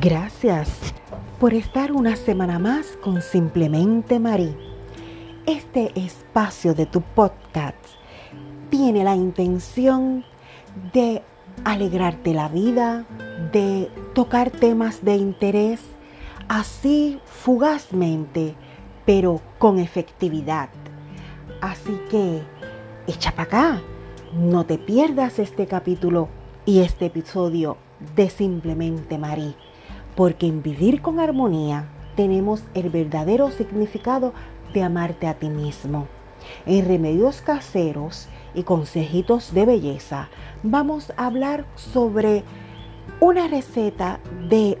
Gracias por estar una semana más con Simplemente Marí. Este espacio de tu podcast tiene la intención de alegrarte la vida, de tocar temas de interés, así fugazmente, pero con efectividad. Así que echa para acá, no te pierdas este capítulo y este episodio de Simplemente Marí porque en vivir con armonía tenemos el verdadero significado de amarte a ti mismo. En remedios caseros y consejitos de belleza vamos a hablar sobre una receta de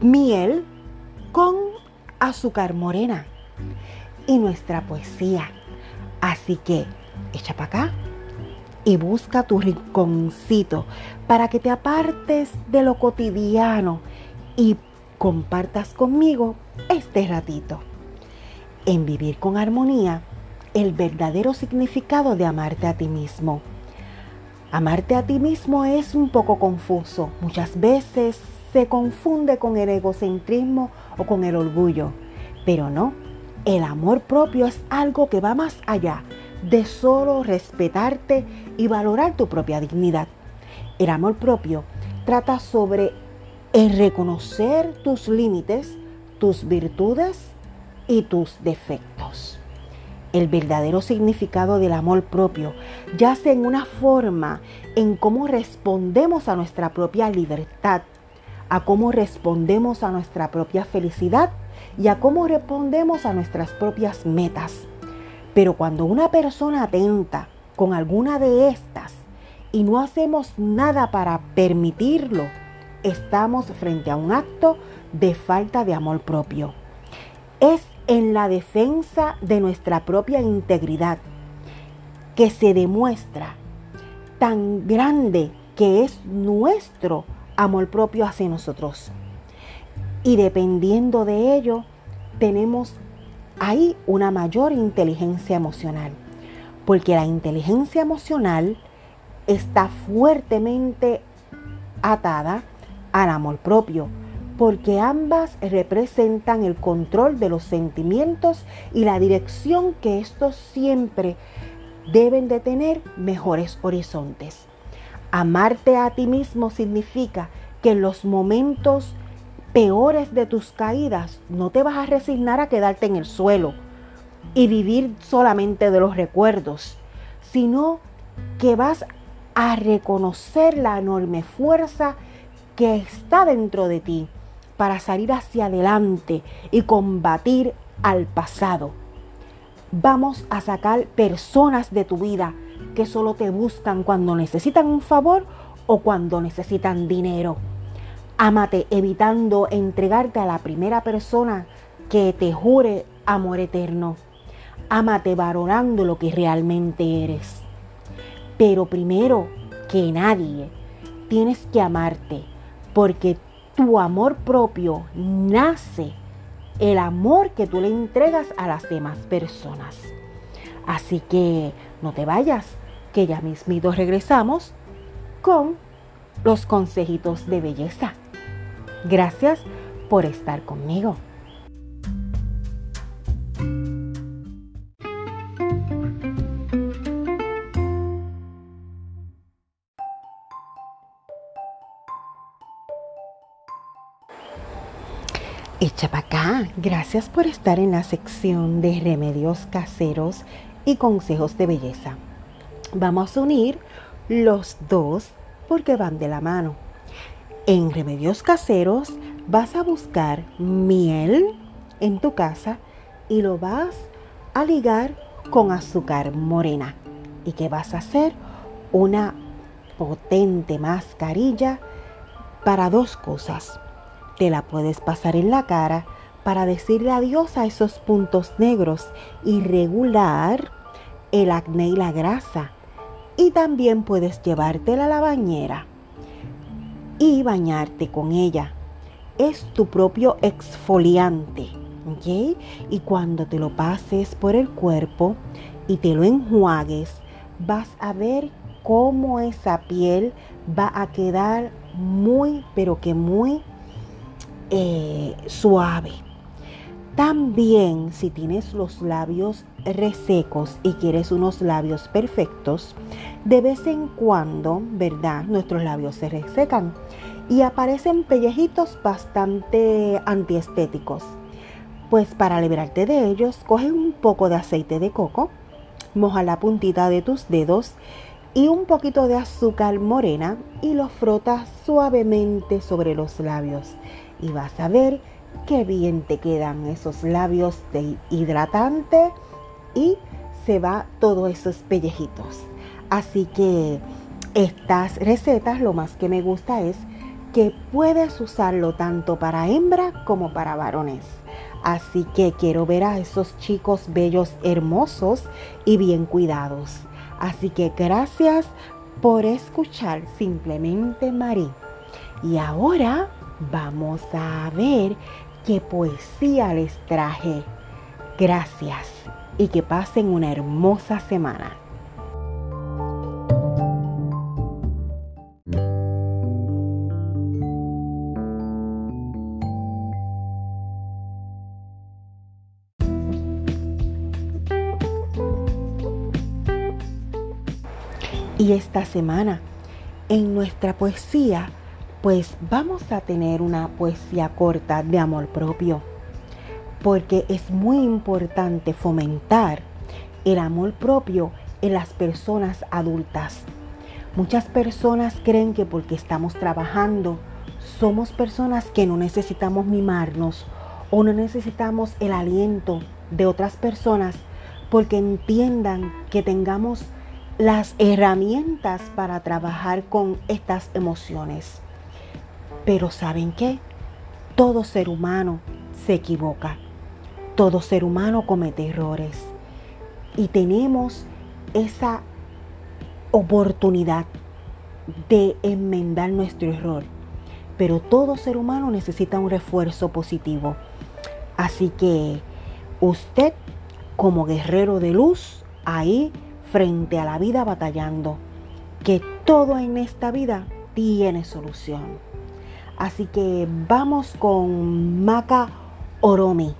miel con azúcar morena y nuestra poesía. Así que echa para acá y busca tu rinconcito para que te apartes de lo cotidiano y compartas conmigo este ratito. En vivir con armonía, el verdadero significado de amarte a ti mismo. Amarte a ti mismo es un poco confuso. Muchas veces se confunde con el egocentrismo o con el orgullo. Pero no, el amor propio es algo que va más allá de solo respetarte y valorar tu propia dignidad. El amor propio trata sobre en reconocer tus límites, tus virtudes y tus defectos. El verdadero significado del amor propio yace en una forma en cómo respondemos a nuestra propia libertad, a cómo respondemos a nuestra propia felicidad y a cómo respondemos a nuestras propias metas. Pero cuando una persona atenta con alguna de estas y no hacemos nada para permitirlo, estamos frente a un acto de falta de amor propio. Es en la defensa de nuestra propia integridad que se demuestra tan grande que es nuestro amor propio hacia nosotros. Y dependiendo de ello, tenemos ahí una mayor inteligencia emocional. Porque la inteligencia emocional está fuertemente atada al amor propio, porque ambas representan el control de los sentimientos y la dirección que estos siempre deben de tener mejores horizontes. Amarte a ti mismo significa que en los momentos peores de tus caídas no te vas a resignar a quedarte en el suelo y vivir solamente de los recuerdos, sino que vas a reconocer la enorme fuerza que está dentro de ti para salir hacia adelante y combatir al pasado. Vamos a sacar personas de tu vida que solo te buscan cuando necesitan un favor o cuando necesitan dinero. Ámate evitando entregarte a la primera persona que te jure amor eterno. Ámate valorando lo que realmente eres. Pero primero que nadie, tienes que amarte porque tu amor propio nace el amor que tú le entregas a las demás personas. Así que no te vayas, que ya mismito regresamos con los consejitos de belleza. Gracias por estar conmigo. Echa para acá. Gracias por estar en la sección de remedios caseros y consejos de belleza. Vamos a unir los dos porque van de la mano. En remedios caseros vas a buscar miel en tu casa y lo vas a ligar con azúcar morena. ¿Y qué vas a hacer? Una potente mascarilla para dos cosas te la puedes pasar en la cara para decirle adiós a esos puntos negros y regular el acné y la grasa. Y también puedes llevártela a la bañera y bañarte con ella. Es tu propio exfoliante. Y cuando te lo pases por el cuerpo y te lo enjuagues, vas a ver cómo esa piel va a quedar muy, pero que muy eh, suave. También si tienes los labios resecos y quieres unos labios perfectos, de vez en cuando, ¿verdad? Nuestros labios se resecan y aparecen pellejitos bastante antiestéticos. Pues para liberarte de ellos, coge un poco de aceite de coco, moja la puntita de tus dedos y un poquito de azúcar morena y lo frotas suavemente sobre los labios. Y vas a ver qué bien te quedan esos labios de hidratante y se va todos esos pellejitos. Así que estas recetas lo más que me gusta es que puedes usarlo tanto para hembra como para varones. Así que quiero ver a esos chicos bellos, hermosos y bien cuidados. Así que gracias por escuchar simplemente Marí. Y ahora vamos a ver qué poesía les traje. Gracias y que pasen una hermosa semana. Y esta semana, en nuestra poesía, pues vamos a tener una poesía corta de amor propio, porque es muy importante fomentar el amor propio en las personas adultas. Muchas personas creen que porque estamos trabajando, somos personas que no necesitamos mimarnos o no necesitamos el aliento de otras personas porque entiendan que tengamos las herramientas para trabajar con estas emociones. Pero ¿saben qué? Todo ser humano se equivoca. Todo ser humano comete errores. Y tenemos esa oportunidad de enmendar nuestro error. Pero todo ser humano necesita un refuerzo positivo. Así que usted, como guerrero de luz, ahí frente a la vida batallando, que todo en esta vida tiene solución. Así que vamos con Maca Oromi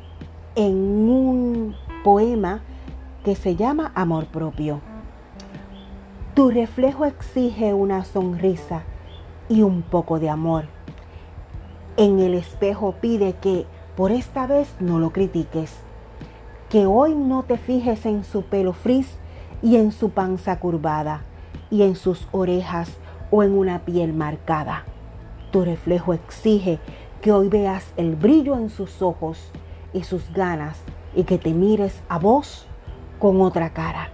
en un poema que se llama Amor propio. Tu reflejo exige una sonrisa y un poco de amor. En el espejo pide que por esta vez no lo critiques, que hoy no te fijes en su pelo frizz y en su panza curvada y en sus orejas o en una piel marcada tu reflejo exige que hoy veas el brillo en sus ojos y sus ganas y que te mires a vos con otra cara.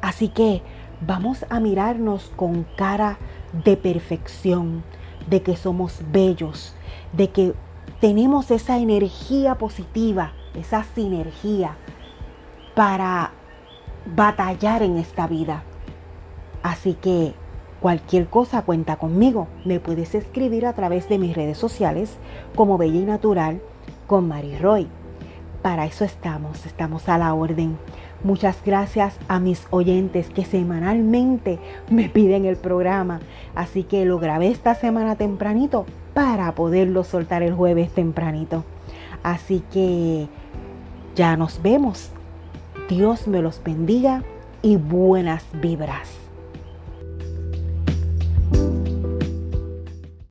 Así que vamos a mirarnos con cara de perfección, de que somos bellos, de que tenemos esa energía positiva, esa sinergia para batallar en esta vida. Así que Cualquier cosa cuenta conmigo. Me puedes escribir a través de mis redes sociales como Bella y Natural con Mary Roy. Para eso estamos, estamos a la orden. Muchas gracias a mis oyentes que semanalmente me piden el programa. Así que lo grabé esta semana tempranito para poderlo soltar el jueves tempranito. Así que ya nos vemos. Dios me los bendiga y buenas vibras.